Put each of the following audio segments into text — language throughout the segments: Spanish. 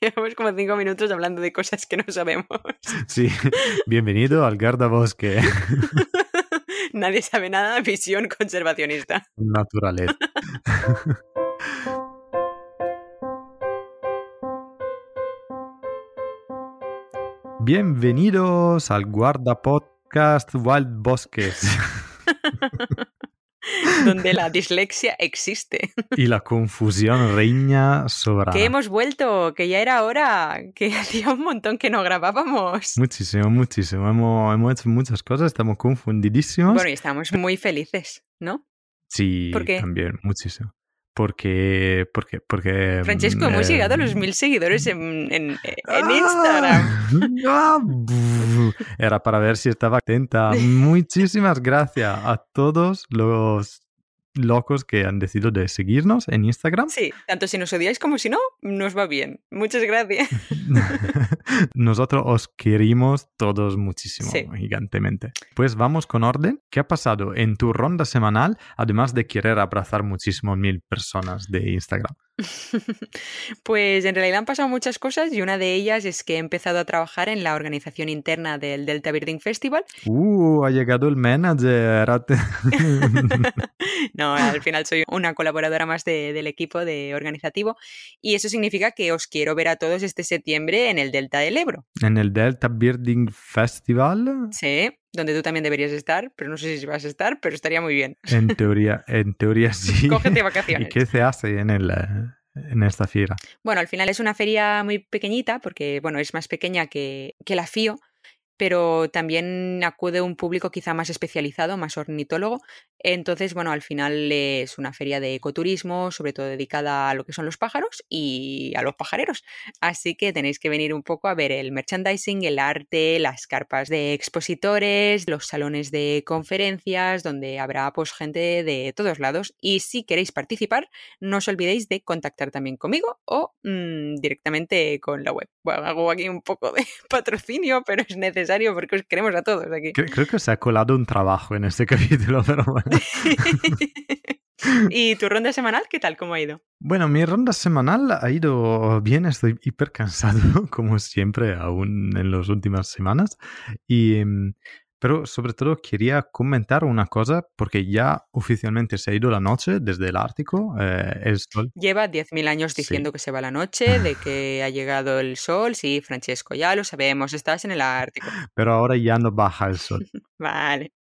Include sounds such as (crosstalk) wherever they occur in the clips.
Llevamos como cinco minutos hablando de cosas que no sabemos. Sí, bienvenido al guardabosque. (laughs) Nadie sabe nada, visión conservacionista. Naturaleza. (laughs) Bienvenidos al Guarda Podcast Wild Bosques. (laughs) donde la dislexia existe. Y la confusión reina soberana. Que hemos vuelto, que ya era hora, que (laughs) hacía un montón que no grabábamos. Muchísimo, muchísimo. Hemos, hemos hecho muchas cosas, estamos confundidísimos. Bueno, y estamos muy felices, ¿no? Sí, ¿Por qué? también, muchísimo. Porque, porque, porque... Francesco, hemos eh, llegado a los mil seguidores en, en, (laughs) en Instagram. (laughs) Ah. Era para ver si estaba atenta. (laughs) Muchísimas gracias a todos los locos que han decidido de seguirnos en Instagram. Sí, tanto si nos odiáis como si no, nos va bien. Muchas gracias. (laughs) Nosotros os queremos todos muchísimo, Sí. gigantemente. Pues vamos con orden. ¿Qué ha pasado en tu ronda semanal, además de querer abrazar muchísimo mil personas de Instagram? (laughs) Pues en realidad han pasado muchas cosas y una de ellas es que he empezado a trabajar en la organización interna del Delta Birding Festival. Uh, ha llegado el manager. (laughs) No, al final soy una colaboradora más de- del equipo de organizativo y eso significa que os quiero ver a todos este septiembre en el Delta del Ebro. en el Delta Birding Festival. Sí, donde tú también deberías estar, pero no sé si vas a estar, pero estaría muy bien. En teoría, en teoría (laughs) sí. Cógete ¿Y vacaciones. qué se hace en, el, eh, en esta fiera? Bueno, al final es una feria muy pequeñita porque, bueno, es más pequeña que, que la FIO, pero también acude un público quizá más especializado, más ornitólogo. Entonces, bueno, al final es una feria de ecoturismo, sobre todo dedicada a lo que son los pájaros y a los pajareros. Así que tenéis que venir un poco a ver el merchandising, el arte, las carpas de expositores, los salones de conferencias, donde habrá pues gente de todos lados. Y si queréis participar, no os olvidéis de contactar también conmigo o mm, directamente con la web. Bueno, hago aquí un poco de (laughs) patrocinio, pero es necesario porque os queremos a todos aquí. Cre- Creo que se ha colado un trabajo en este (laughs) capítulo, pero bueno. (laughs) ¿Y tu ronda semanal qué tal? ¿Cómo ha ido? Bueno, mi ronda semanal ha ido bien, estoy hiper cansado, (laughs) como siempre, aún en las últimas semanas. Y, em, pero sobre todo quería comentar una cosa, porque ya oficialmente se ha ido la noche desde el Ártico, eh, el sol. Lleva 10.000 años Sí. diciendo que se va la noche, (laughs) de que ha llegado el sol. Sí, Francesco, ya lo sabemos, estás en el Ártico. (laughs) pero ahora ya no baja el sol. (laughs) Vale.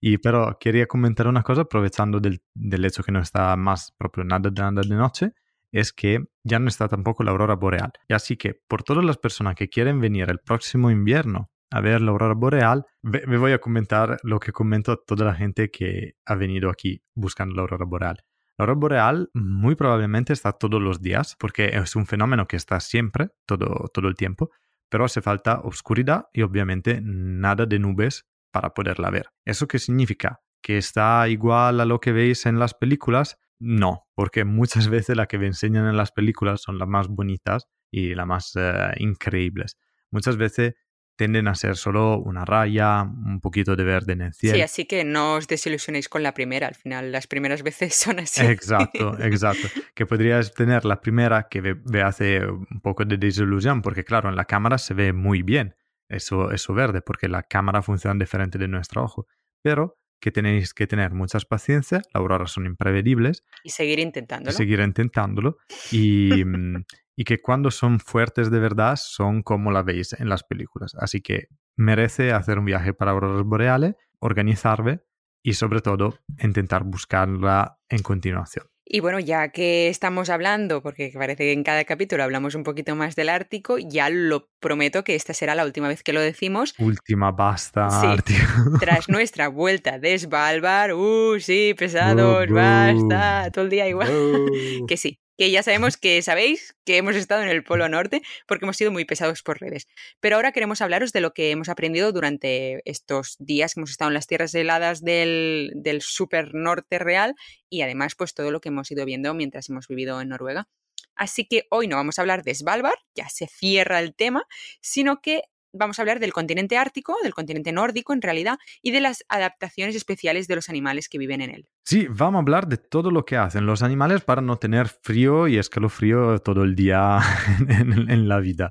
Y pero quería comentar una cosa, aprovechando del, del hecho que no está más propio nada de nada de noche, es que ya no está tampoco la aurora boreal. Y así que por todas las personas que quieren venir el próximo invierno a ver la aurora boreal, me voy a comentar lo que comento a toda la gente que ha venido aquí buscando la aurora boreal. La aurora boreal muy probablemente está todos los días, porque es un fenómeno que está siempre, todo, todo el tiempo, pero hace falta oscuridad y obviamente nada de nubes para poderla ver. ¿Eso qué significa? ¿Que está igual a lo que veis en las películas? No, porque muchas (laughs) veces las que me enseñan en las películas son las más bonitas y las más eh, increíbles. Muchas veces tienden a ser solo una raya, un poquito de verde en el cielo. Sí, así que no os desilusionéis con la primera. Al final, las primeras veces (laughs) son así. Exacto, (laughs) exacto. Que podrías tener la primera que ve, ve hace un poco de desilusión, porque claro, en la cámara se ve muy bien eso, eso verde, porque la cámara funciona diferente de nuestro ojo. Pero que tenéis que tener muchas paciencia, las auroras son imprevedibles, Y seguir intentándolo. seguir intentándolo y, mm, y que cuando son fuertes de verdad son como la veis en las películas. Así que merece hacer un viaje para auroras boreales, organizarme y sobre todo intentar buscarla en continuación. Y bueno, ya que estamos hablando, porque parece que en cada capítulo hablamos un poquito más del Ártico, ya lo prometo que esta será la última vez que lo decimos. Última basta, Sí. Ártico. Tras nuestra vuelta de Svalbard, uh, sí, pesados, basta, todo el día igual. (laughs) Que sí, que ya sabemos que sabéis que hemos estado en el Polo Norte porque hemos sido muy pesados por redes. Pero ahora queremos hablaros de lo que hemos aprendido durante estos días que hemos estado en las tierras heladas del, del super norte real y además pues todo lo que hemos ido viendo mientras hemos vivido en Noruega. Así que hoy no vamos a hablar de Svalbard, ya se cierra el tema, sino que vamos a hablar del continente ártico, del continente nórdico en realidad, y de las adaptaciones especiales de los animales que viven en él. Sí, vamos a hablar de todo lo que hacen los animales para no tener frío y escalofrío todo el día (laughs) en, la vida.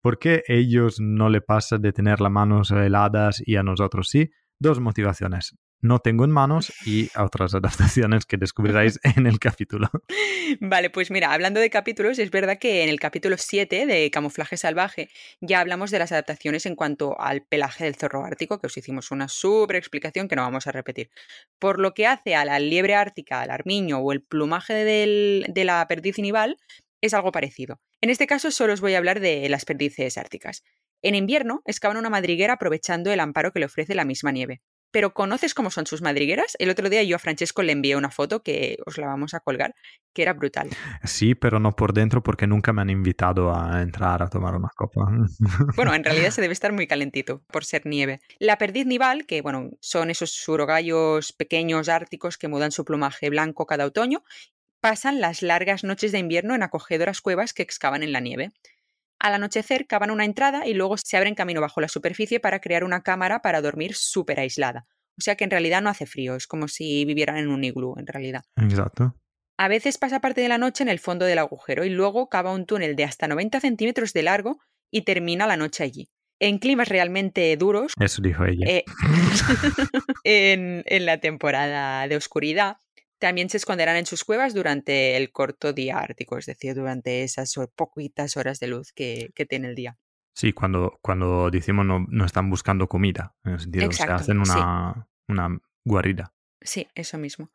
¿Por qué ellos no le pasa de tener las manos heladas y a nosotros sí? Dos motivaciones no tengo en manos y otras adaptaciones que descubriráis (laughs) en el capítulo. Vale, pues mira, hablando de capítulos, es verdad que en el capítulo 7 de Camuflaje Salvaje ya hablamos de las adaptaciones en cuanto al pelaje del zorro ártico, que os hicimos una súper explicación que no vamos a repetir. Por lo que hace a la liebre ártica, al armiño o el plumaje de la perdiz nival, es algo parecido. En este caso solo os voy a hablar de las perdices árticas. En invierno excavan una madriguera aprovechando el amparo que le ofrece la misma nieve pero ¿conoces cómo son sus madrigueras? El otro día yo a Francesco le envié una foto que os la vamos a colgar, que era brutal. Sí, pero no por dentro porque nunca me han invitado a entrar a tomar una copa. (laughs) Bueno, en realidad se debe estar muy calentito por ser nieve. La perdiz nival, que bueno, son esos surogallos pequeños árticos que mudan su plumaje blanco cada otoño, pasan las largas noches de invierno en acogedoras cuevas que excavan en la nieve. Al anochecer cavan una entrada y luego se abren camino bajo la superficie para crear una cámara para dormir súper aislada. O sea que en realidad no hace frío, es como si vivieran en un iglú, en realidad. Exacto. A veces pasa parte de la noche en el fondo del agujero y luego cava un túnel de hasta 90 centímetros de largo y termina la noche allí. En climas realmente duros. Eso dijo ella. Eh, (laughs) en la temporada de oscuridad, también se esconderán en sus cuevas durante el corto día ártico, es decir, durante esas poquitas horas de luz que, tiene el día. Sí, cuando, cuando decimos no, no están buscando comida, en el sentido, se hacen una, una guarida. Sí, eso mismo.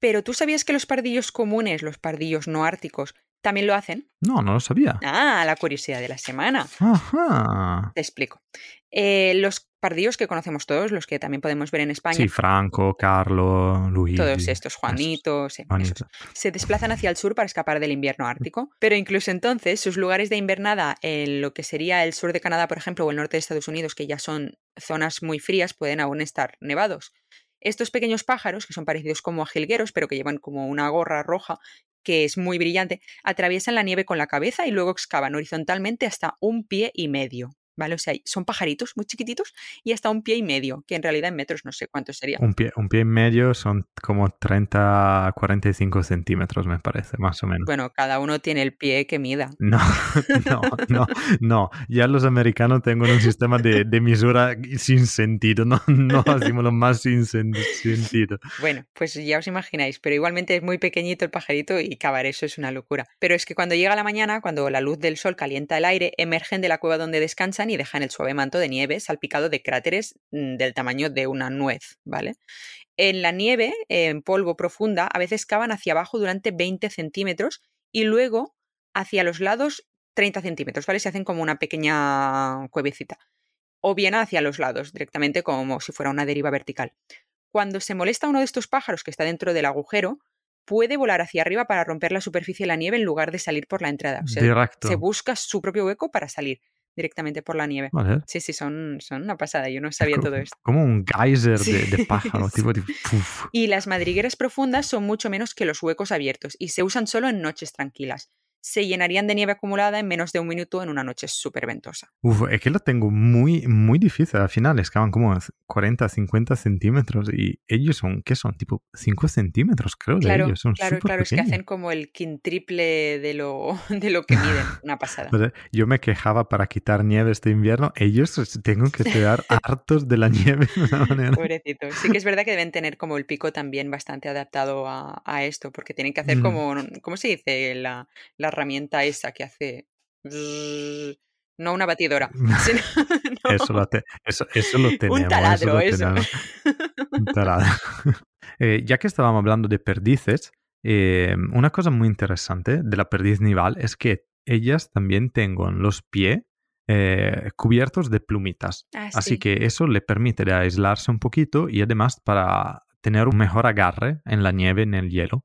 Pero tú sabías que los pardillos comunes, los pardillos no árticos, también lo hacen. No, no lo sabía. Ah, la curiosidad de la semana. Ajá. Te explico. Eh, los pardillos que conocemos todos, los que también podemos ver en España. Sí, Franco, Carlos, Luis. Todos estos, Juanitos, se desplazan hacia el sur para escapar del invierno ártico. Pero incluso entonces, sus lugares de invernada en lo que sería el sur de Canadá, por ejemplo, o el norte de Estados Unidos, que ya son zonas muy frías, pueden aún estar nevados. Estos pequeños pájaros, que son parecidos como a jilgueros, pero que llevan como una gorra roja, que es muy brillante, atraviesan la nieve con la cabeza y luego excavan horizontalmente hasta un pie y medio. ¿Vale? O sea, son pajaritos muy chiquititos y hasta un pie y medio, que en realidad en metros no sé cuánto sería. Un pie, un pie y medio son como 30 a 45 centímetros, me parece, más o menos. Bueno, cada uno tiene el pie que mida. (laughs) No, no, no, no. Ya los americanos tienen un sistema de, de misura sin sentido, no, (laughs) no hacemos lo más sin sentido. Bueno, pues ya os imagináis, pero igualmente es muy pequeñito el pajarito y cavar eso es una locura. Pero es que cuando llega la mañana, cuando la luz del sol calienta el aire, emergen de la cueva donde descansan y dejan el suave manto de nieve salpicado de cráteres mm, del tamaño de una nuez, ¿vale? En la nieve, en polvo profunda, a veces cavan hacia abajo durante 20 centímetros y luego hacia los lados 30 centímetros, ¿vale? Se hacen como una pequeña cuevecita. O bien hacia los lados, directamente como si fuera una deriva vertical. Cuando se molesta uno de estos pájaros que está dentro del agujero, puede volar hacia arriba para romper la superficie de la nieve en lugar de salir por la entrada. O sea, se busca su propio hueco para salir directamente por la nieve. Sí, sí, son, son una pasada. Yo no sabía todo esto. Como un geyser de, (laughs) pájaro. tipo, Y las madrigueras profundas son mucho menos que los huecos abiertos y se usan solo en noches tranquilas se llenarían de nieve acumulada en menos de un minuto en una noche súper ventosa. Uf, es que lo tengo muy, muy difícil. Al final excavan como 40, 50 centímetros y ellos son, ¿qué son? Tipo 5 centímetros, creo, claro, de ellos. Son claro, claro, es que hacen como el quintriple de lo, (laughs) de lo que miden. (laughs) Una pasada. yo me quejaba para quitar nieve este invierno. Ellos tengo que quedar (laughs) hartos de la nieve de una manera. Pobrecito. Sí que es verdad que deben tener como el pico también bastante adaptado a, a esto, porque tienen que hacer mm. como, ¿cómo se dice? La, la herramienta esa que hace... no una batidora. (laughs) (laughs) eso, lo tenemos. Un (laughs) taladro, eso. Un taladro. Eh, ya que estábamos hablando de perdices, eh, una cosa muy interesante de la perdiz nival es que ellas también tienen los pies eh, cubiertos de plumitas. Ah, Así que eso le permite de aislarse un poquito y además para tener un mejor agarre en la nieve, en el hielo.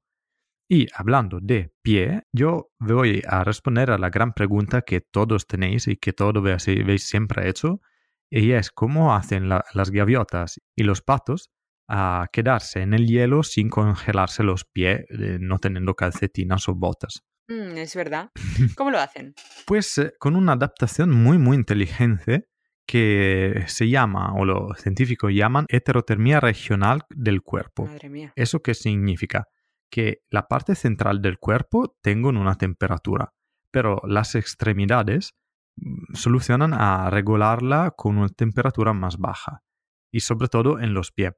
Y hablando de pie, yo voy a responder a la gran pregunta que todos tenéis y que todos veis siempre hecho, y es cómo hacen las gaviotas y los patos a quedarse en el hielo sin congelarse los pies, eh, no teniendo calcetinas o botas. Mm, es verdad. (laughs) ¿Cómo lo hacen? pues eh, con una adaptación muy, muy inteligente que se llama, o los científicos llaman, heterotermia regional del cuerpo. Madre mía. ¿Eso qué significa? Que la parte central del cuerpo tenga una temperatura, pero las extremidades mm, solucionan a regularla con una temperatura más baja, y sobre todo en los pies.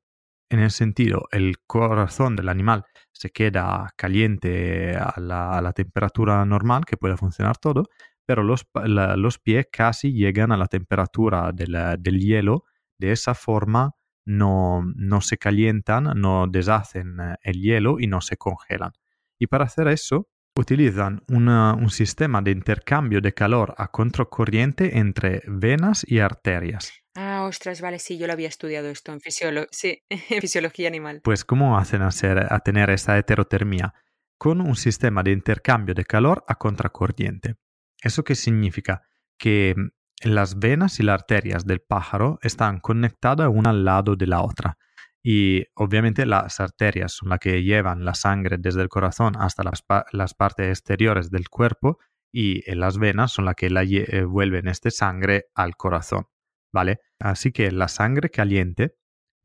En el sentido, el corazón del animal se queda caliente a la, temperatura normal, que puede funcionar todo, pero los, los pies casi llegan a la temperatura del, hielo. De esa forma no, no, se calientan, no deshacen eh, el hielo y no se congelan. Y para hacer eso utilizan un sistema de intercambio de calor a contracorriente entre venas y arterias. Ah, ostras, vale, sí, yo lo había estudiado esto en, (laughs) en fisiología animal. Pues, ¿cómo hacen a, a tener esa heterotermia? Con un sistema de intercambio de calor a contracorriente. ¿Eso qué significa? Que mm, las venas y las arterias del pájaro están conectadas una al lado de la otra. Y obviamente las arterias son las que llevan la sangre desde el corazón hasta las, partes exteriores del cuerpo y eh, las venas son las que la eh, vuelven esta sangre al corazón. ¿vale? Así que la sangre caliente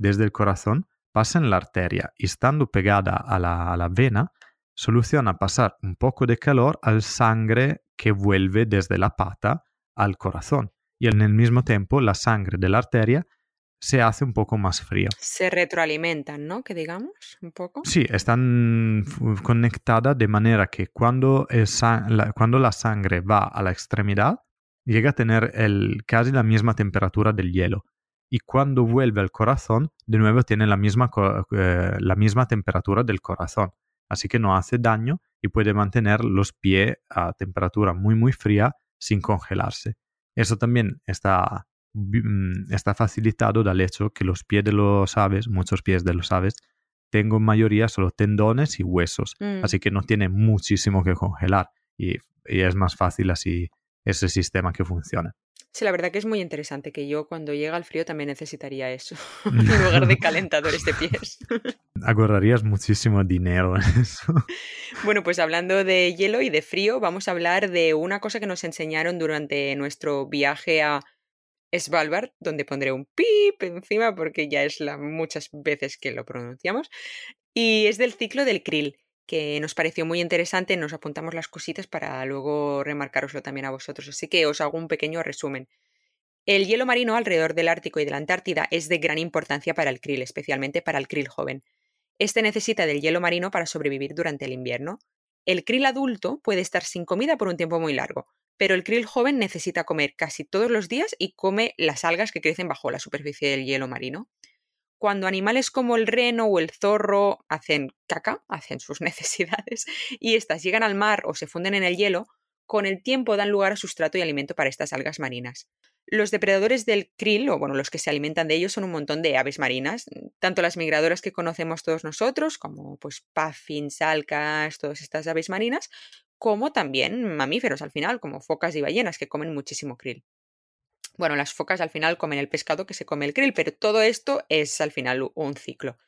desde el corazón pasa en la arteria y estando pegada a la, vena, soluciona pasar un poco de calor al sangre que vuelve desde la pata al corazón. Y en el mismo tiempo la sangre de la arteria se hace un poco más fría. Se retroalimentan, ¿no? Que digamos, un poco. Sí, están conectadas de manera que cuando, cuando la sangre va a la extremidad, llega a tener el, casi la misma temperatura del hielo. Y cuando vuelve al corazón, de nuevo tiene la misma, eh, la misma temperatura del corazón. Así que no hace daño y puede mantener los pies a temperatura muy, muy fría sin congelarse. Eso también está, mm, está facilitado del hecho que los pies de los aves, muchos pies de los aves, tengo mayoría solo tendones y huesos. Mm. Así que no tiene muchísimo que congelar y, y es más fácil así ese sistema que funcione. Sí, la verdad que es muy interesante que yo cuando llega el frío también necesitaría eso, (laughs) en lugar de (laughs) calentadores de pies. Ahorrarías muchísimo dinero en eso. Bueno, pues hablando de hielo y de frío, vamos a hablar de una cosa que nos enseñaron durante nuestro viaje a Svalbard, donde pondré un pip encima porque ya es la muchas veces que lo pronunciamos, y es del ciclo del krill que nos pareció muy interesante, nos apuntamos las cositas para luego remarcaroslo también a vosotros, así que os hago un pequeño resumen. El hielo marino alrededor del Ártico y de la Antártida es de gran importancia para el krill, especialmente para el krill joven. Este necesita del hielo marino para sobrevivir durante el invierno. El krill adulto puede estar sin comida por un tiempo muy largo, pero el krill joven necesita comer casi todos los días y come las algas que crecen bajo la superficie del hielo marino cuando animales como el reno o el zorro hacen caca, hacen sus (laughs) necesidades, y éstas llegan al mar o se funden en el hielo, con el tiempo dan lugar a sustrato y alimento para estas algas marinas. Los depredadores del krill, o bueno, los que se alimentan de ellos, son un montón de aves marinas, tanto las migradoras que conocemos todos nosotros, como pues puffins, alcas, todas estas aves marinas, como también mamíferos al final, como focas y ballenas, que comen muchísimo krill. Bueno, las focas al final comen el pescado que se come el krill, pero todo esto es al final un ciclo.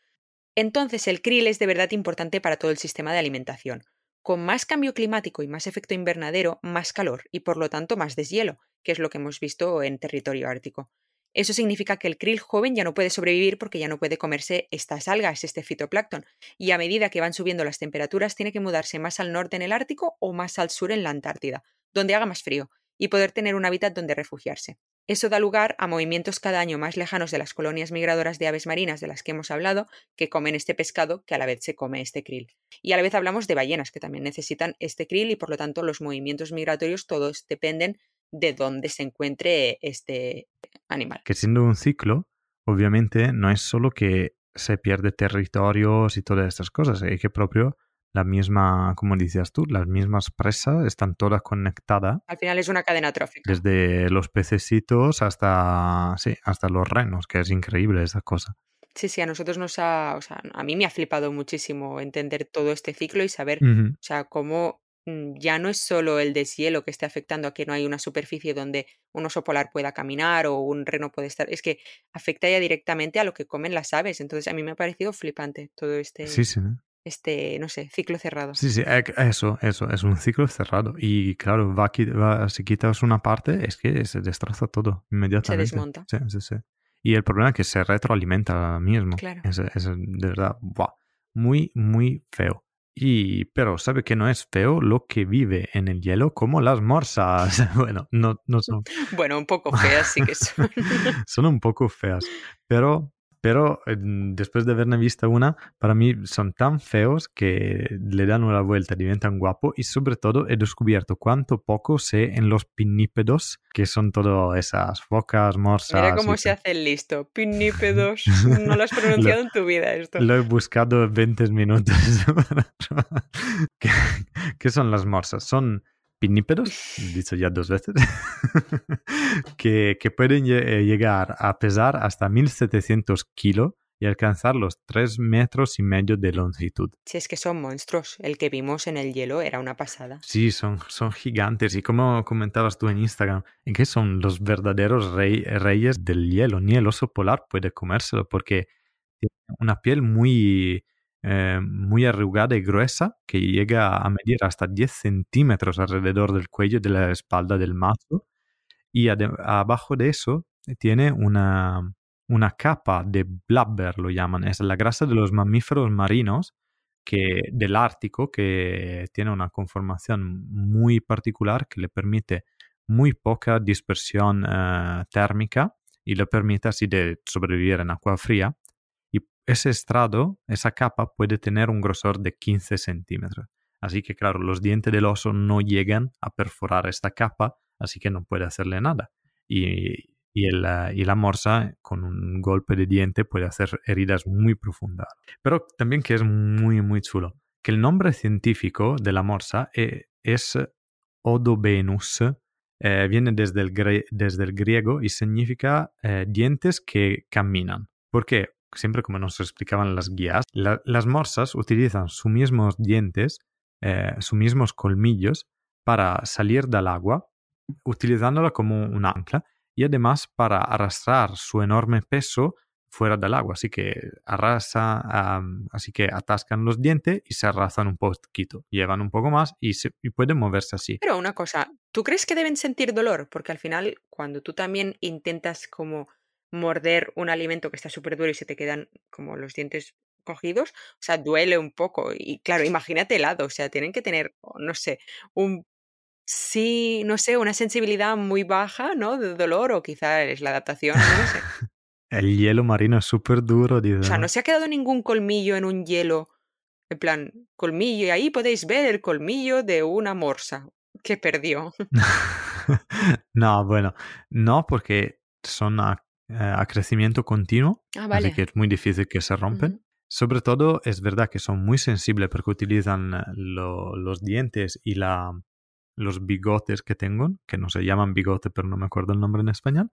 Entonces el krill es de verdad importante para todo el sistema de alimentación. Con más cambio climático y más efecto invernadero, más calor y por lo tanto más deshielo, que es lo que hemos visto en territorio ártico. Eso significa que el krill joven ya no puede sobrevivir porque ya no puede comerse estas algas, este fitoplancton, y a medida que van subiendo las temperaturas tiene que mudarse más al norte en el Ártico o más al sur en la Antártida, donde haga más frío, y poder tener un hábitat donde refugiarse. Eso da lugar a movimientos cada año más lejanos de las colonias migradoras de aves marinas de las que hemos hablado, que comen este pescado que a la vez se come este krill. Y a la vez hablamos de ballenas, que también necesitan este krill y por lo tanto los movimientos migratorios todos dependen de dónde se encuentre este animal. Que siendo un ciclo, obviamente no es solo que se pierde territorios y todas estas cosas, es que propio la misma, como decías tú, las mismas presas están todas conectadas. Al final es una cadena trófica. Desde los pececitos hasta, sí, hasta los renos, que es increíble esa cosa. Sí, sí, a nosotros nos ha, o sea, a mí me ha flipado muchísimo entender todo este ciclo y saber, o sea, cómo mm, ya no es solo el deshielo que esté afectando a que no hay una superficie donde un oso polar pueda caminar o un reno puede estar, es que afecta ya directamente a lo que comen las aves. Entonces a mí me ha parecido flipante todo este. Sí, sí. Este, no sé, ciclo cerrado. Sí, sí, eso, eso, es un ciclo cerrado. Y claro, va, va, si quitas una parte, es que se destroza todo inmediatamente. Se desmonta. Sí, sí, sí. Y el problema es que se retroalimenta mismo. Claro. Es, es de verdad, wow, muy, muy feo. Y, pero sabe que no es feo lo que vive en el hielo como las morsas. (laughs) Bueno, no, no son. (laughs) Bueno, un poco feas sí que son. (laughs) son un poco feas. Pero pero después de haberme visto una, para mí son tan feos que le dan una vuelta, diventan guapos y sobre todo he descubierto cuánto poco sé en los pinnípedos, que son todas esas focas, morsas. Mira cómo se hace el listo. (laughs) Pinnípedos. No lo has pronunciado en tu vida esto. Lo he buscado 20 minutos. (laughs) (laughs) ¿Qué, ¿Qué son las morsas? Son pinnípedos, dicho ya dos veces, (laughs) que, que, pueden eh, llegar a pesar hasta 1700 kilos y alcanzar los 3 metros y medio de longitud. Si es que son monstruos, el que vimos en el hielo era una pasada. Sí, son, son gigantes y como comentabas tú en Instagram, en que son los verdaderos rey, reyes del hielo, ni el oso polar puede comérselo porque tiene una piel muy eh, muy arrugada y gruesa que llega a medir hasta 10 centímetros alrededor del cuello de la espalda del macho. Y abajo de eso tiene una, una capa de blubber, lo llaman. Es la grasa de los mamíferos marinos que, del Ártico que tiene una conformación muy particular que le permite muy poca dispersión eh, térmica y le permite así de sobrevivir en agua fría ese estrado, esa capa puede tener un grosor de 15 centímetros. Así que claro, los dientes del oso no llegan a perforar esta capa, así que no puede hacerle nada. Y, y, la morsa con un golpe de diente puede hacer heridas muy profundas. Pero también que es muy, muy chulo, que el nombre científico de la morsa eh, es Odobenus, eh, viene desde el, desde el, griego y significa eh, dientes que caminan. ¿Por qué? Siempre como nos explicaban las guías, las morsas utilizan sus mismos dientes, eh, sus mismos colmillos para salir del agua, utilizándola como un ancla y además para arrastrar su enorme peso fuera del agua. Así que arrasa, así que atascan los dientes y se arrasan un poquito, llevan un poco más y, y pueden moverse así. Pero una cosa, ¿tú crees que deben sentir dolor? Porque al final, cuando tú también intentas como morder un alimento que está súper duro y se te quedan como los dientes cogidos, o sea, duele un poco. Y claro, imagínate helado, o sea, tienen que tener, no sé, un sí, no sé, una sensibilidad muy baja, ¿no? De dolor o quizá es la adaptación, no sé. (laughs) El hielo marino es súper duro, O sea, no se ha quedado ningún colmillo en un hielo, en plan, colmillo, y ahí podéis ver el colmillo de una morsa que perdió. (laughs) no, bueno, no, porque son eh, a crecimiento continuo, ah, así que es muy difícil que se rompen. Sobre todo es verdad que son muy sensibles porque utilizan eh, los dientes y la, los bigotes que tengo, que no se llaman bigote, pero no me acuerdo el nombre en español,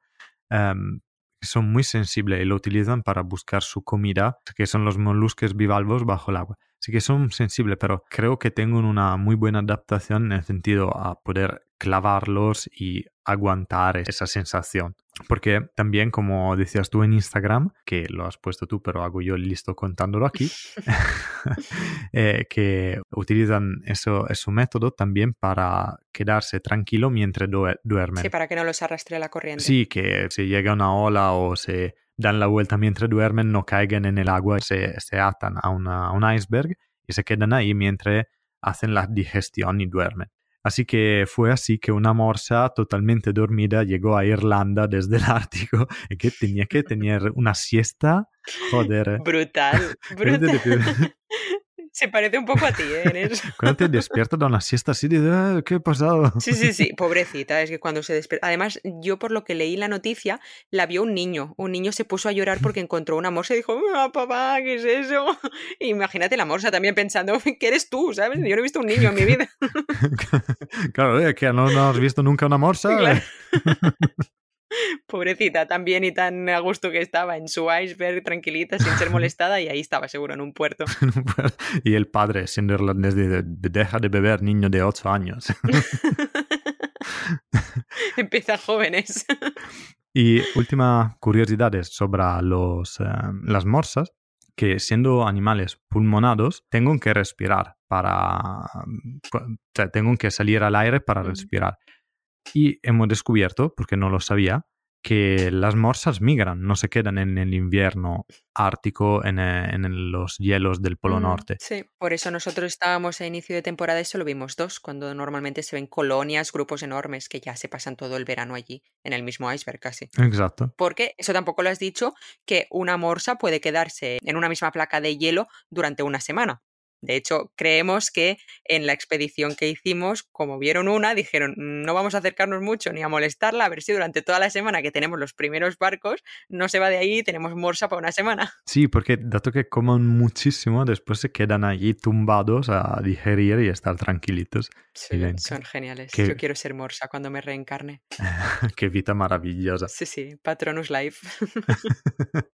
em, son muy sensibles y lo utilizan para buscar su comida, que son los moluscos bivalvos bajo el agua. Así que son sensibles, pero creo que tengo una muy buena adaptación en el sentido a poder clavarlos y aguantar esa sensación. Porque también, como decías tú en Instagram, que lo has puesto tú, pero hago yo listo contándolo aquí, (laughs) (laughs) eh, que utilizan eso, ese método también para quedarse tranquilo mientras duermen. Sí, para que no los arrastre la corriente. Sí, que si llega una ola o se dan la vuelta mientras duermen, no caigan en el agua, se, se atan a, a un iceberg y se quedan ahí mientras hacen la digestión y duermen. Así que fue así que una morsa totalmente dormida llegó a Irlanda desde el Ártico y que tenía que tener una siesta. Joder. Brutal, (laughs) brutal. Se parece un poco a ti, ¿eh? (laughs) Cuando te despiertas de una siesta así, dices, ah, ¿qué ha pasado? Sí, sí, sí, (laughs) pobrecita, es que cuando se despierta... Además, yo por lo que leí la noticia, la vio un niño. Un niño se puso a llorar porque encontró una morsa y dijo, ah, papá, ¿qué es eso? (laughs) Imagínate la morsa también pensando, ¿qué eres tú? ¿Sabes? Yo no he visto un niño en mi vida. claro, es que no, no, has visto nunca una morsa. Claro. Pobrecita, tan bien y tan a gusto que estaba en su iceberg, tranquilita, sin ser molestada, y ahí estaba seguro en un puerto. (laughs) y el padre, siendo irlandés, de, deja de beber, niño de 8 años. (laughs) Empieza jóvenes. y última curiosidad sobre los, eh, las morsas, que siendo animales pulmonados, tengo que respirar para... O sea, tengo que salir al aire para respirar. Y hemos descubierto, porque no lo sabía, que las morsas migran, no se quedan en el invierno ártico, en, eh, los hielos del Polo Mm, Norte. sí, por eso nosotros estábamos a inicio de temporada y solo vimos dos, cuando normalmente se ven colonias, grupos enormes que ya se pasan todo el verano allí, en el mismo iceberg casi. Exacto. Porque eso tampoco lo has dicho, que una morsa puede quedarse en una misma placa de hielo durante una semana. De hecho, creemos que en la expedición que hicimos, como vieron una, dijeron, "Mm, no vamos a acercarnos mucho ni a molestarla, a ver si durante toda la semana que tenemos los primeros barcos, no se va de ahí y tenemos morsa para una semana. Sí, porque dato que comen muchísimo, después se quedan allí tumbados a digerir y estar tranquilitos. Sí, son geniales. que- Yo quiero ser morsa cuando me reencarne. (laughs) Qué vida maravillosa. Sí, sí, Patronus Life. (laughs)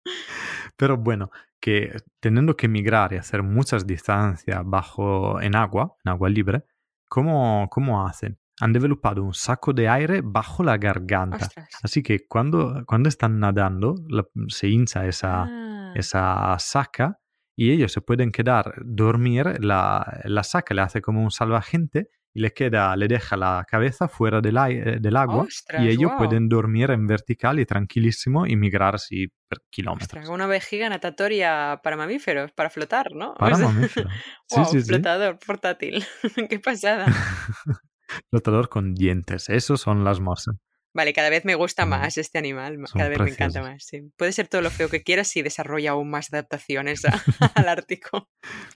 Pero bueno, que teniendo que migrar y hacer muchas distancias bajo en agua, en agua libre, ¿cómo, cómo hacen? Han developado un saco de aire bajo la garganta. Ostras. Así que cuando, cuando están nadando, la- se hincha esa, Ah, esa saca y ellos se pueden quedar dormir. La, la saca le hace como un salvagente y le queda, le deja la cabeza fuera del, ai- del agua Ostras, y ellos guau. pueden dormir en vertical y tranquilísimo y migrar así por kilómetros. Ostras, una vejiga natatoria para mamíferos, para flotar, ¿no? (laughs) Para O sea, mamíferos. Sí, sí. flotador portátil. (laughs) Qué pasada. (laughs) Flotador con dientes. Esos son las morsas. Vale, cada vez me gusta más este animal, cada vez me encanta más. sí. Puede ser todo lo feo que quieras si desarrolla aún más adaptaciones a- (laughs) al Ártico.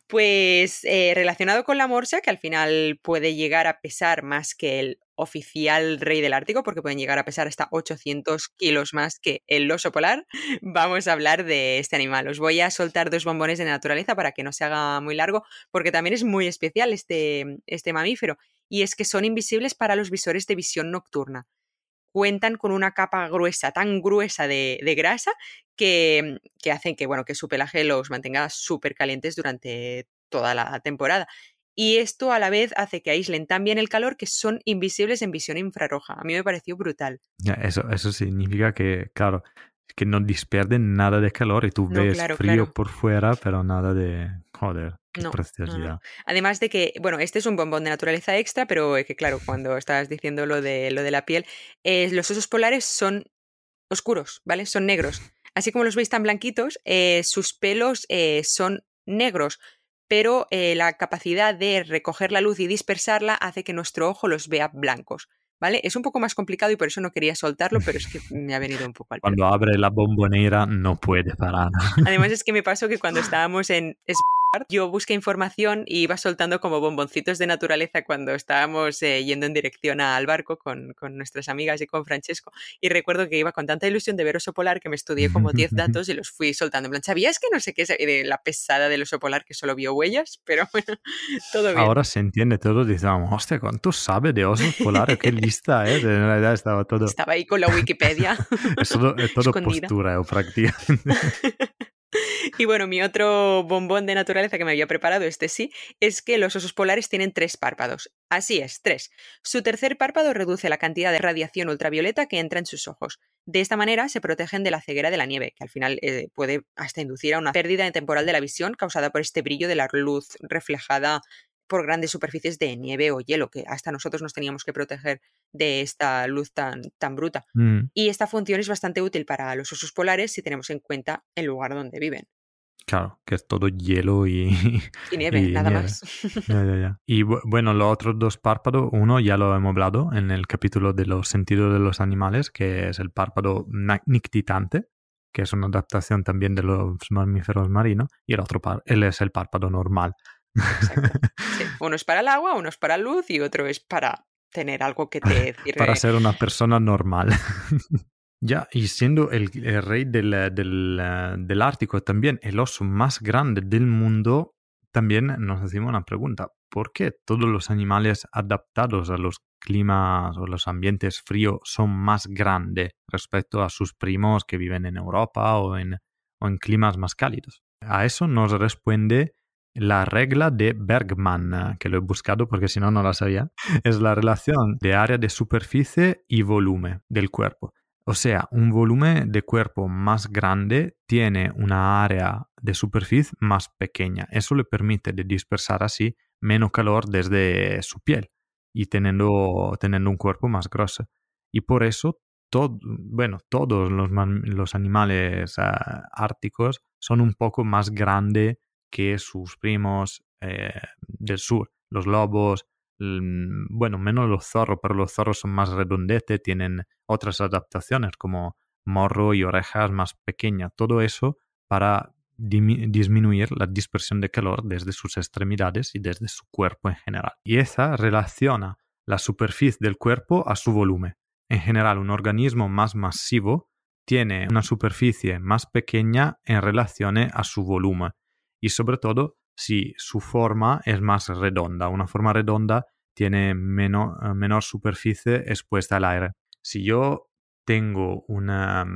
Pues eh, relacionado con la morsa, que al final puede llegar a pesar más que el oficial rey del Ártico, porque pueden llegar a pesar hasta 800 kilos más que el oso polar, (laughs) vamos a hablar de este animal. Os voy a soltar dos bombones de naturaleza para que no se haga muy largo, porque también es muy especial este, este mamífero, y es que son invisibles para los visores de visión nocturna cuentan con una capa gruesa, tan gruesa de, grasa, que, que hacen que, bueno, que su pelaje los mantenga súper calientes durante toda la temporada. Y esto a la vez hace que aíslen tan bien el calor que son invisibles en visión infrarroja. A mí me pareció brutal. Eso, eso significa que, claro, que no disperden nada de calor y tú No, ves claro, frío claro. por fuera, pero nada de... Joder, qué No, no, no. preciosidad. Además de que, bueno, este es un bombón de naturaleza extra, pero es que, claro, cuando estabas diciendo lo de, lo de la piel, eh, los osos polares son oscuros, ¿vale? Son negros. Así como los veis tan blanquitos, eh, sus pelos eh, son negros, pero la capacidad de recoger la luz y dispersarla hace que nuestro ojo los vea blancos, ¿vale? Es un poco más complicado y por eso no quería soltarlo, pero es que me ha venido un poco al. Cuando abre la bombonera no puede parar. Además es que me pasó que cuando estábamos en yo busqué información y iba soltando como bomboncitos de naturaleza cuando estábamos eh, yendo en dirección al barco con, con nuestras amigas y con Francesco. Y recuerdo que iba con tanta ilusión de ver oso polar que me estudié como 10 (laughs) datos y los fui soltando. En plan, ¿sabías que no sé qué es de la pesada del oso polar que solo vio huellas? (laughs) Pero bueno, todo bien. Ahora se entiende todo, decimos, hostia, ¿cuánto sabe de osos polares? Qué lista, ¿eh? En realidad estaba todo... Estaba ahí con la Wikipedia. (laughs) Es todo, es todo postura o prácticamente. (laughs) Y bueno, mi otro bombón de naturaleza que me había preparado, este sí, es que los osos polares tienen tres párpados. Así es, tres. Su tercer párpado reduce la cantidad de radiación ultravioleta que entra en sus ojos. De esta manera se protegen de la ceguera de la nieve, que al final eh, puede hasta inducir a una pérdida temporal de la visión causada por este brillo de la luz reflejada por grandes superficies de nieve o hielo, que hasta nosotros nos teníamos que proteger de esta luz tan, tan bruta. Mm, Y esta función es bastante útil para los osos polares si tenemos en cuenta el lugar donde viven. claro, que es todo hielo y... (laughs) Y nieve, Y nada nieve. más. (laughs) Ya, ya, ya. Y bu- bueno, los otros dos párpados, uno ya lo hemos hablado en el capítulo de los sentidos de los animales, que es el párpado nictitante, que es una adaptación también de los mamíferos marinos, y el otro par él es el párpado normal. Sí, (laughs) Uno es para el agua, uno es para luz y otro es para tener algo que te (laughs) sirve. para ser una persona normal. (laughs) ya, y siendo el, el rey del, del, eh, del Ártico también el oso más grande del mundo, también nos hacemos una pregunta. ¿Por qué todos los animales adaptados a los climas o los ambientes fríos son más grandes respecto a sus primos que viven en Europa o en, o en climas más cálidos? A eso nos responde la regla de Bergman, que lo he buscado porque si no, no la sabía es la relación de área de superficie y volumen del cuerpo. O sea, un volumen de cuerpo más grande tiene una área de superficie más pequeña. Eso le permite dispersar así menos calor desde su piel y teniendo, teniendo un cuerpo más grueso. Y por eso, todo, bueno, todos los, los animales uh, árticos son un poco más grandes que sus primos eh, del sur. Los lobos, bueno, menos los zorros, pero los zorros son más redondetes, tienen otras adaptaciones como morro y orejas más pequeñas. Todo eso para disminuir la dispersión de calor desde sus extremidades y desde su cuerpo en general. Y esa relaciona la superficie del cuerpo a su volumen. En general, un organismo más masivo tiene una superficie más pequeña en relación a su volumen y sobre si su forma es más redonda. Una forma redonda tiene menor, menor superficie expuesta al aire. Si yo tengo una,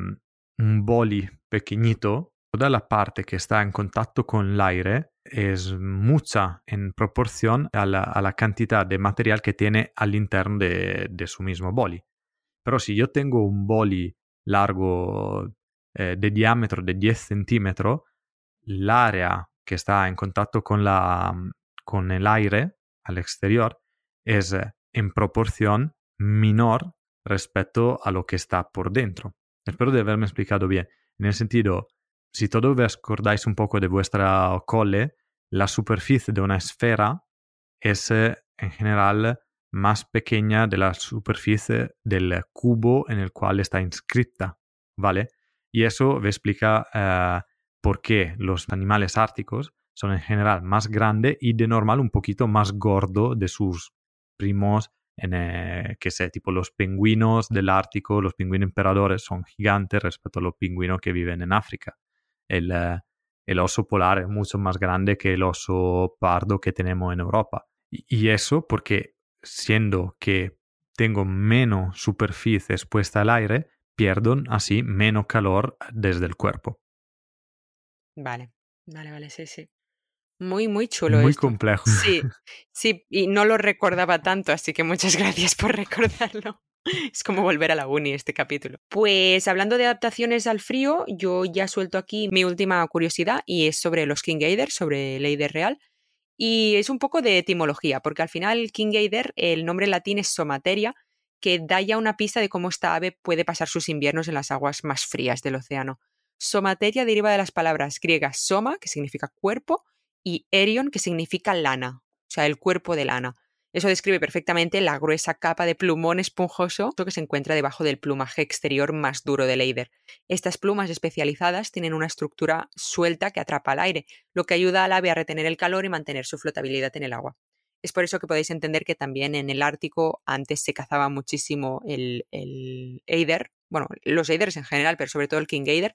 un boli pequeñito, toda la parte que está en contacto con el aire es mucha en proporción a la, cantidad de material que tiene al interno de, su mismo boli. Pero si yo tengo un boli largo eh, de diámetro de 10 centímetros, el área que está en contacto con, la, con el aire al exterior es eh, en proporción menor respecto a lo que está por dentro. Espero de haberme explicado bien. En el sentido, si todos os acordáis un poco de vuestra cole, la superficie de una esfera es eh, en general más pequeña de la superficie del cubo en el cual está inscrita, ¿vale? Y eso me explica uh, por qué los animales árticos son en general más grandes y de normal un poquito más gordo de sus primos en, eh, que sé, tipo los pingüinos del Ártico, los pingüinos emperadores son gigantes respecto a los pingüinos que viven en África. El, eh, oso polar es mucho más grande que el oso pardo que tenemos en Europa. Y, eso porque siendo que tengo menos superficie expuesta al aire, pierdo así menos calor desde el cuerpo. Vale, vale, vale, sí, sí. Muy, muy chulo. Muy complejo. Sí, (laughs) sí, y no lo recordaba tanto, así que muchas (laughs) gracias por recordarlo. Es como volver a la uni este capítulo. Pues hablando de adaptaciones al frío, yo ya suelto aquí mi última curiosidad y es sobre los King Gader, sobre el Eider real. Y es un poco de etimología, porque al final King Gader, el nombre latín es somateria, que da ya una pista de cómo esta ave puede pasar sus inviernos en las aguas más frías del océano. Somateria deriva de las palabras griegas soma, que significa cuerpo, y erion, que significa lana, o sea, el cuerpo de lana. Eso describe perfectamente la gruesa capa de plumón esponjoso que se encuentra debajo del plumaje exterior más duro del eider. Estas plumas especializadas tienen una estructura suelta que atrapa al aire, lo que ayuda al ave a retener el calor y mantener su flotabilidad en el agua. Es por eso que podéis entender que también en el Ártico antes se cazaba muchísimo el, el eider, bueno, los eiders en general, pero sobre todo el king eider,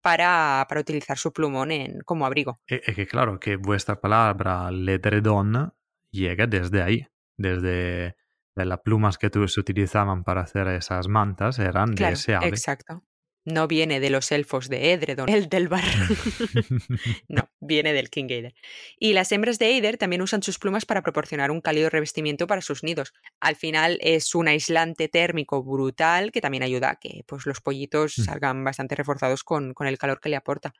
para, para utilizar su plumón en, como abrigo. Es que claro, que vuestra palabra ledredón llega desde ahí, desde las plumas que se utilizaban para hacer esas mantas eran de ese ave. Exacto. No viene de los elfos de Edredon, el del bar. (laughs) no, viene del King Eider. Y las hembras de Eider también usan sus plumas para proporcionar un cálido revestimiento para sus nidos. Al final es un aislante térmico brutal que también ayuda a que pues, los pollitos mm. salgan bastante reforzados con, con el calor que le aporta.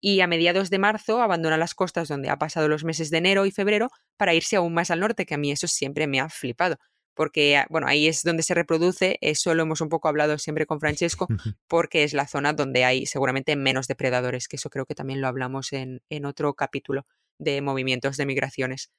Y a mediados de marzo abandona las costas donde ha pasado los meses de enero y febrero para irse aún más al norte, que a mí eso siempre me ha flipado porque ah, bueno, ahí es donde se reproduce, eso lo hemos un poco hablado siempre con Francesco, porque es la zona donde hay seguramente menos depredadores, que eso creo que también lo hablamos en, en otro capítulo de movimientos de migraciones.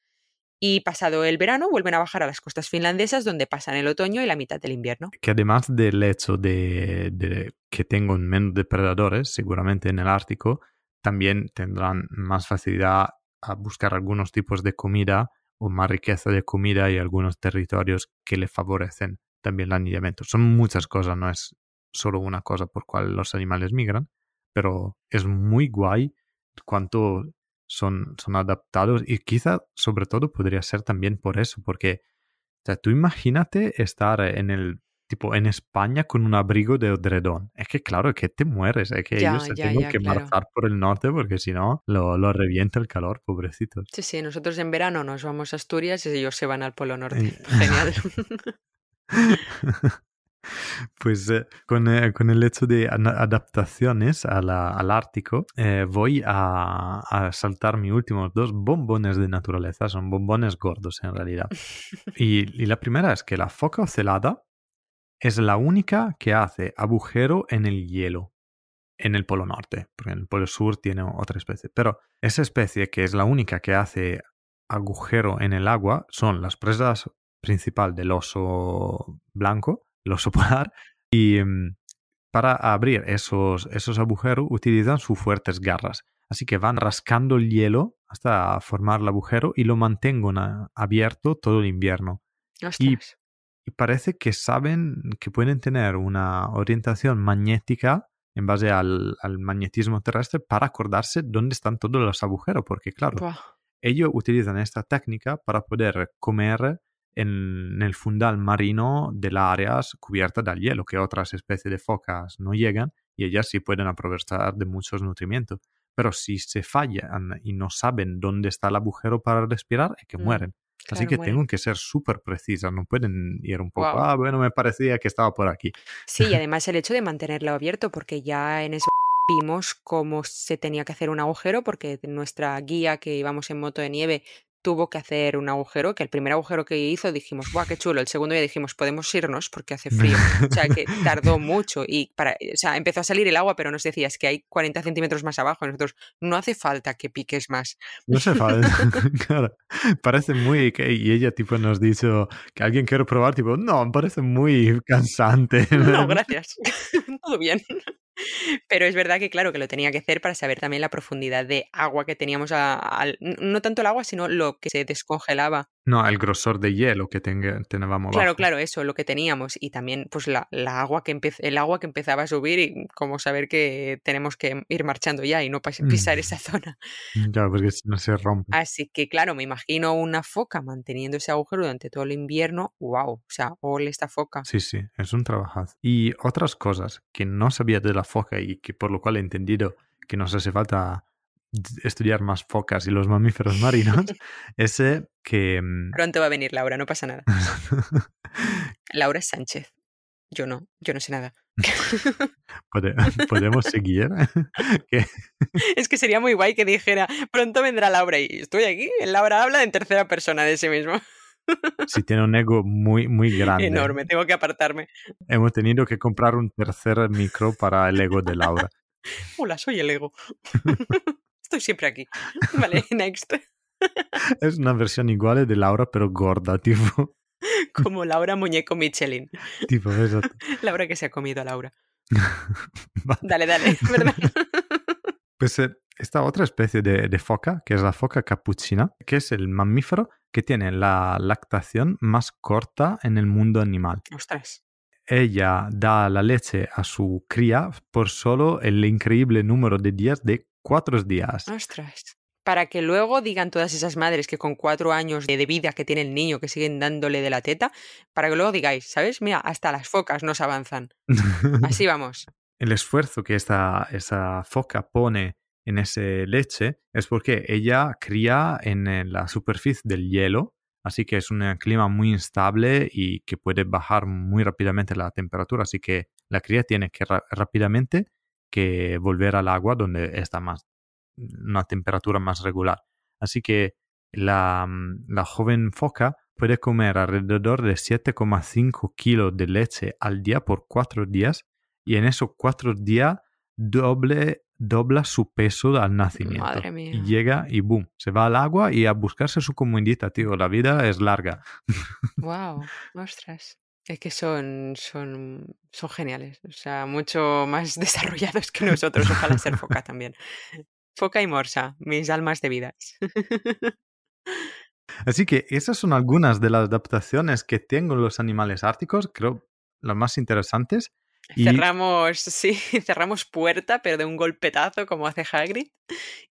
Y pasado el verano vuelven a bajar a las costas finlandesas donde pasan el otoño y la mitad del invierno. Que además del hecho de, de que tengan menos depredadores, seguramente en el Ártico, también tendrán más facilidad a buscar algunos tipos de comida o más riqueza de comida y algunos territorios que le favorecen también el anillamiento. Son muchas cosas, no es solo una cosa por cual los animales migran, pero es muy guay cuánto son, son adaptados y quizá sobre todo podría ser también por eso, porque o sea, tú imagínate estar en el tipo en España con un abrigo de odredón. Es que claro, es que te mueres, es que ellos se tienen que marchar por el norte porque si no lo, lo, revienta el calor, pobrecitos. Sí, sí, nosotros en verano nos vamos a Asturias y ellos se van al Polo Norte. Genial. (laughs) Pues eh, con, eh, con, el hecho de adaptaciones a la, al Ártico, eh, voy a, a, saltar mis últimos dos bombones de naturaleza. Son bombones gordos en realidad. (laughs) Y, y la primera es que la foca ocelada es la única que hace agujero en el hielo en el Polo Norte, porque en el Polo Sur tiene otra especie. Pero esa especie que es la única que hace agujero en el agua son las presas principal del oso blanco, el oso (laughs) polar, y mm, para abrir esos, esos agujeros utilizan sus fuertes garras. Así que van rascando el hielo hasta formar el agujero y lo mantengo abierto todo el invierno. Y, y, parece que saben que pueden tener una orientación magnética en base al, al magnetismo terrestre para acordarse dónde están todos los agujeros, porque claro, ellos utilizan esta técnica para poder comer en el fundal marino de las áreas cubiertas del hielo, que otras especies de focas no llegan y ellas sí pueden aprovechar de muchos nutrimientos. Pero si se fallan y no saben dónde está el agujero para respirar, es que mm, mueren. Así que tengo que ser súper precisas, no pueden ir un poco, ah, bueno, me parecía que estaba por aquí. Sí, y (laughs) además el hecho de mantenerlo abierto, porque ya en eso vimos cómo se tenía que hacer un agujero, porque nuestra guía que íbamos en moto de nieve tuvo que hacer un agujero, que el primer agujero que hizo dijimos, ¡buah, qué chulo! El segundo ya dijimos, podemos irnos porque hace frío. O sea, que (laughs) tardó mucho y para, o sea, empezó a salir el agua, pero nos decías que hay 40 centímetros más abajo. Nosotros, no hace falta que piques más. No hace falta, (laughs) (laughs) claro. Parece muy, y ella tipo nos dijo que alguien quiere probar, tipo, no, parece muy cansante. No, gracias. Todo bien. Pero es verdad que, claro, que lo tenía que hacer para saber también la profundidad de agua que teníamos, al, no tanto el agua, sino lo que se descongelaba. No, el grosor de hielo que teníamos. Claro, claro, eso, lo que teníamos. Y también, pues, la, la agua que el agua que empezaba a subir y como saber que tenemos que ir marchando ya y no mm. pisar esa (laughs) zona. Claro, porque si no se rompe. Así que, claro, me imagino una foca manteniendo ese agujero durante todo el invierno. ¡Wow! O sea, ole esta foca. Sí, sí, es un trabajazo. Y otras cosas que no sabía de la foca y que por lo cual he entendido que nos hace falta estudiar más focas y los mamíferos marinos, (laughs) ese que... Mm, Pronto va a venir Laura, no pasa nada. (laughs) Laura Sánchez. Yo no, yo no sé nada. (laughs) ¿Podemos seguir? es que sería muy guay que dijera, pronto vendrá Laura y estoy aquí. Laura habla en tercera persona de sí mismo. Si tiene un ego muy, muy grande. Enorme, tengo que apartarme. Hemos tenido que comprar un tercer micro para el ego de Laura. Hola, soy el ego. Estoy siempre aquí. (laughs) Vale, (laughs) next. Es una versión igual de Laura, pero gorda, tipo. (laughs) Como Laura Muñeco Michelin. Tipo, eso. Laura que se ha comido a Laura. Dale, dale, ¿verdad? Pues eh, esta otra especie de, de, foca, que es la foca capuchina, que es el mamífero que tiene la lactación más corta en el mundo animal. Ostras. Ella da la leche a su cría por solo el increíble número de días de cuatro días. Ostras. Para que luego digan todas esas madres que con cuatro años de vida que tiene el niño que siguen dándole de la teta, para que luego digáis, ¿sabes? Mira, hasta las focas nos avanzan. Así (laughs) vamos. el esfuerzo que esta, esa foca pone en esa leche es porque ella cría en la superficie del hielo, así que es un clima muy instable y que puede bajar muy rápidamente la temperatura, así que la cría tiene que rápidamente que volver al agua donde está más una temperatura más regular. Así que la, mm, la joven foca puede comer alrededor de 7,5 kilos de leche al día por cuatro días y en esos cuatro días doble, dobla su peso al nacimiento. Madre mía. Y llega y boom, se va al agua y a buscarse su comunidad, tío. La vida es larga. Wow, ostras. Es que son, son, son geniales, o sea, mucho más (laughs) desarrollados que nosotros. Ojalá ser foca (laughs) también. Foca y morsa, mis almas de vidas. (laughs) Así que esas son algunas de las adaptaciones que tengo los animales árticos, creo las más interesantes. Cerramos, sí, cerramos puerta, pero de un golpetazo como hace Hagrid.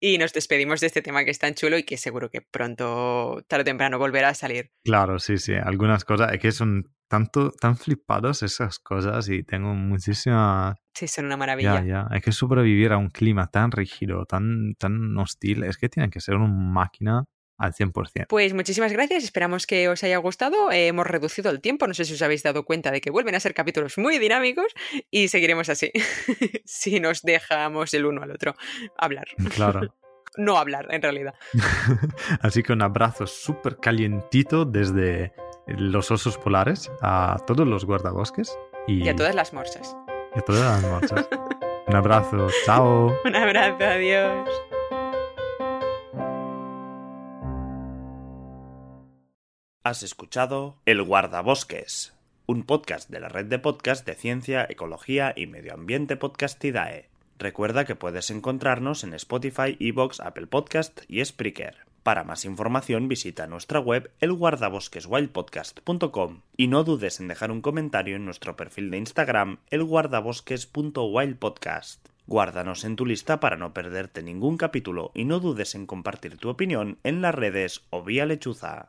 Y nos despedimos de este tema que es tan chulo y que seguro que pronto, tarde o temprano, volverá a salir. Claro, sí, sí. Algunas cosas es que son tanto, tan flipados esas cosas y tengo muchísima... Sí, son una maravilla. Ya, ya. Es que sobrevivir a un clima tan rígido, tan, tan hostil, es que tienen que ser una máquina al 100%. Pues muchísimas gracias, esperamos que os haya gustado. Eh, hemos reducido el tiempo, no sé si os habéis dado cuenta de que vuelven a ser capítulos muy dinámicos y seguiremos así, (laughs) si nos dejamos el uno al otro hablar. Claro. No hablar, en realidad. (laughs) así que un abrazo súper calientito desde los osos polares a todos los guardabosques. Y, y a todas las morsas. Y a todas las morsas. (laughs) un abrazo, chao. Un abrazo, adiós. Has escuchado El Guardabosques, un podcast de la red de podcast de ciencia, ecología y medio ambiente Podcastidae. Recuerda que puedes encontrarnos en Spotify, Evox, Apple Podcast y Spreaker. Para más información visita nuestra web elguardabosqueswildpodcast.com y no dudes en dejar un comentario en nuestro perfil de Instagram elguardabosques.wildpodcast. Guárdanos en tu lista para no perderte ningún capítulo y no dudes en compartir tu opinión en las redes o vía lechuza.